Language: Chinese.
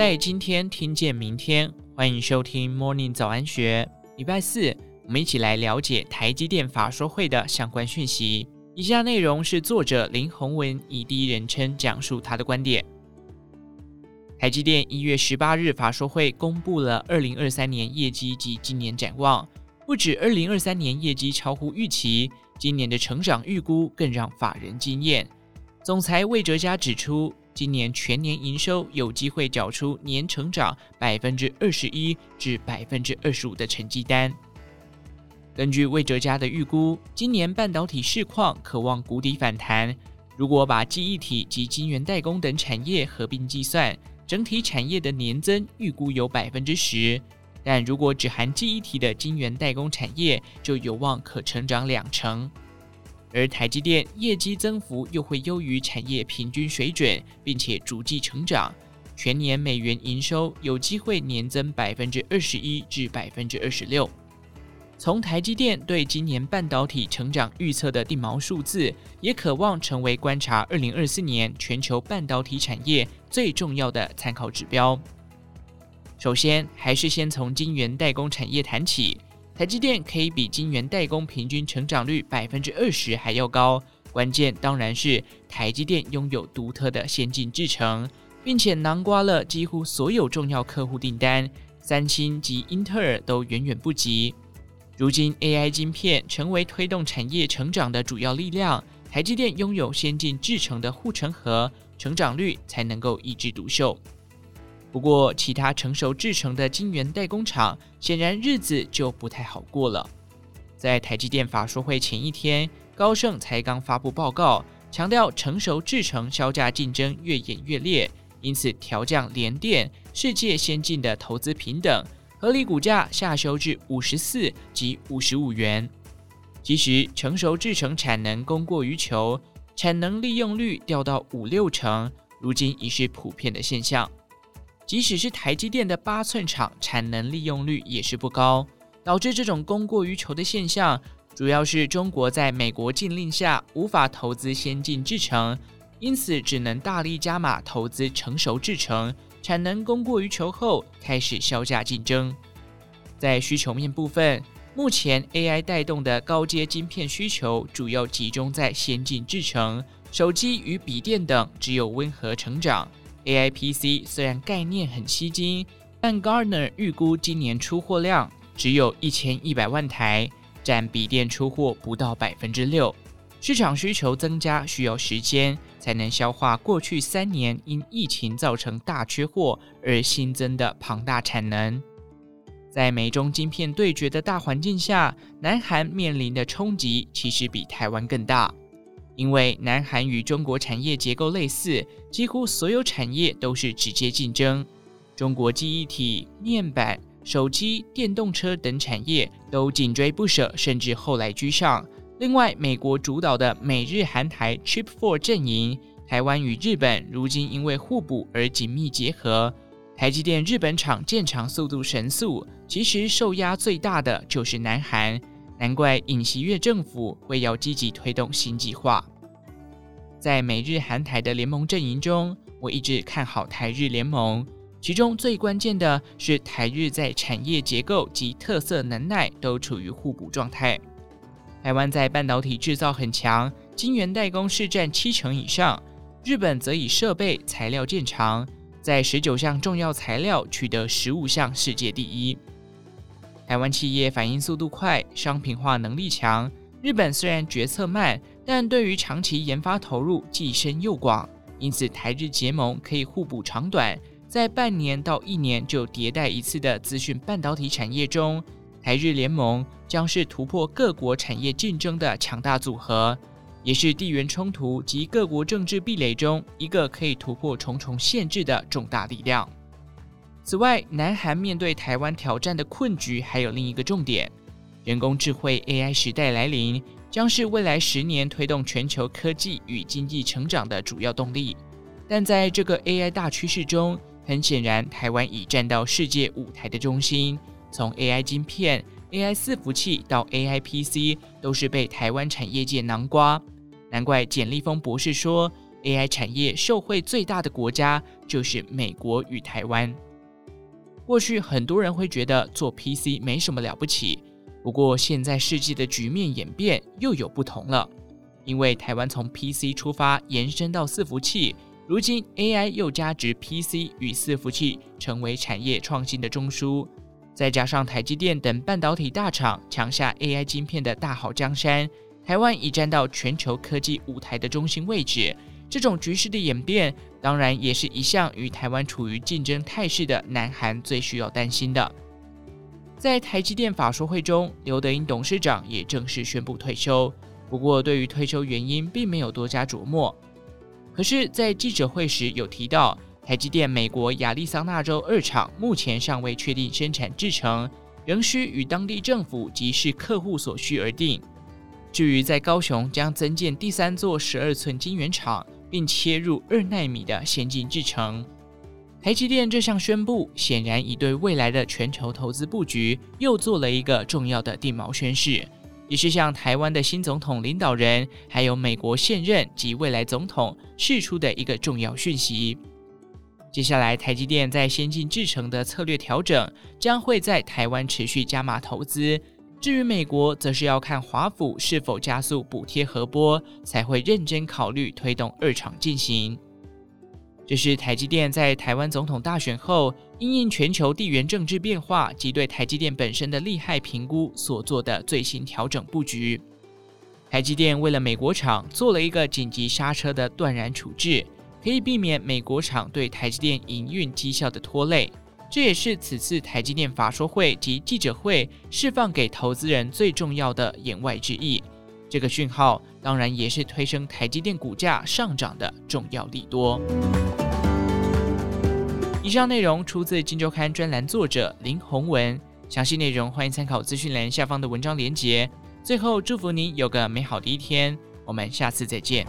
在今天听见明天，欢迎收听 Morning 早安学。礼拜四，我们一起来了解台积电法说会的相关讯息。以下内容是作者林宏文以第一人称讲述他的观点。台积电一月十八日法说会公布了二零二三年业绩及今年展望。不止二零二三年业绩超乎预期，今年的成长预估更让法人惊艳。总裁魏哲家指出，今年全年营收有机会缴出年成长百分之二十一至百分之二十五的成绩单。根据魏哲家的预估，今年半导体市况可望谷底反弹。如果把记忆体及晶圆代工等产业合并计算，整体产业的年增预估有百分之十。但如果只含记忆体的晶圆代工产业，就有望可成长两成。而台积电业绩增幅又会优于产业平均水准，并且逐季成长，全年美元营收有机会年增百分之二十一至百分之二十六。从台积电对今年半导体成长预测的定锚数字，也可望成为观察二零二四年全球半导体产业最重要的参考指标。首先，还是先从晶圆代工产业谈起。台积电可以比晶圆代工平均成长率百分之二十还要高，关键当然是台积电拥有独特的先进制程，并且囊括了几乎所有重要客户订单，三星及英特尔都远远不及。如今 AI 晶片成为推动产业成长的主要力量，台积电拥有先进制程的护城河，成长率才能够一枝独秀。不过，其他成熟制程的晶圆代工厂显然日子就不太好过了。在台积电法说会前一天，高盛才刚发布报告，强调成熟制程销价竞争越演越烈，因此调降联电世界先进的投资评等，合理股价下修至五十四及五十五元。其实，成熟制程产能供过于求，产能利用率掉到五六成，如今已是普遍的现象。即使是台积电的八寸厂产能利用率也是不高，导致这种供过于求的现象，主要是中国在美国禁令下无法投资先进制程，因此只能大力加码投资成熟制程，产能供过于求后开始削价竞争。在需求面部分，目前 AI 带动的高阶晶片需求主要集中在先进制程，手机与笔电等只有温和成长。AI PC 虽然概念很吸睛，但 Gartner 预估今年出货量只有一千一百万台，占笔电出货不到百分之六。市场需求增加需要时间才能消化过去三年因疫情造成大缺货而新增的庞大产能。在美中晶片对决的大环境下，南韩面临的冲击其实比台湾更大。因为南韩与中国产业结构类似，几乎所有产业都是直接竞争。中国记忆体、面板、手机、电动车等产业都紧追不舍，甚至后来居上。另外，美国主导的美日韩台 Chip Four 阵营，台湾与日本如今因为互补而紧密结合。台积电日本厂建厂速度神速，其实受压最大的就是南韩。难怪尹锡悦政府会要积极推动新计划。在美日韩台的联盟阵营中，我一直看好台日联盟。其中最关键的是台日在产业结构及特色能耐都处于互补状态。台湾在半导体制造很强，晶圆代工市占七成以上。日本则以设备材料见长，在十九项重要材料取得十五项世界第一。台湾企业反应速度快，商品化能力强。日本虽然决策慢，但对于长期研发投入既深又广，因此台日结盟可以互补长短，在半年到一年就迭代一次的资讯半导体产业中，台日联盟将是突破各国产业竞争的强大组合，也是地缘冲突及各国政治壁垒中一个可以突破重重限制的重大力量。此外，南韩面对台湾挑战的困局还有另一个重点：人工智慧 AI 时代来临，将是未来十年推动全球科技与经济成长的主要动力。但在这个 AI 大趋势中，很显然，台湾已站到世界舞台的中心。从 AI 晶片、AI 伺服器到 AI PC，都是被台湾产业界囊括。难怪简立峰博士说，AI 产业受惠最大的国家就是美国与台湾。过去很多人会觉得做 PC 没什么了不起，不过现在世纪的局面演变又有不同了，因为台湾从 PC 出发延伸到伺服器，如今 AI 又加值 PC 与伺服器，成为产业创新的中枢。再加上台积电等半导体大厂抢下 AI 晶片的大好江山，台湾已站到全球科技舞台的中心位置。这种局势的演变，当然也是一向与台湾处于竞争态势的南韩最需要担心的。在台积电法说会中，刘德英董事长也正式宣布退休。不过，对于退休原因，并没有多加琢磨。可是，在记者会时有提到，台积电美国亚利桑那州二厂目前尚未确定生产制程，仍需与当地政府及视客户所需而定。至于在高雄将增建第三座十二寸晶圆厂。并切入二纳米的先进制程。台积电这项宣布，显然已对未来的全球投资布局又做了一个重要的定锚宣示，也是向台湾的新总统领导人，还有美国现任及未来总统释出的一个重要讯息。接下来，台积电在先进制程的策略调整，将会在台湾持续加码投资。至于美国，则是要看华府是否加速补贴核拨，才会认真考虑推动二厂进行。这是台积电在台湾总统大选后，因应全球地缘政治变化及对台积电本身的利害评估所做的最新调整布局。台积电为了美国厂做了一个紧急刹车的断然处置，可以避免美国厂对台积电营运绩效的拖累。这也是此次台积电法说会及记者会释放给投资人最重要的言外之意。这个讯号当然也是推升台积电股价上涨的重要利多。以上内容出自《金周刊》专栏作者林宏文，详细内容欢迎参考资讯栏下方的文章连结。最后，祝福您有个美好的一天，我们下次再见。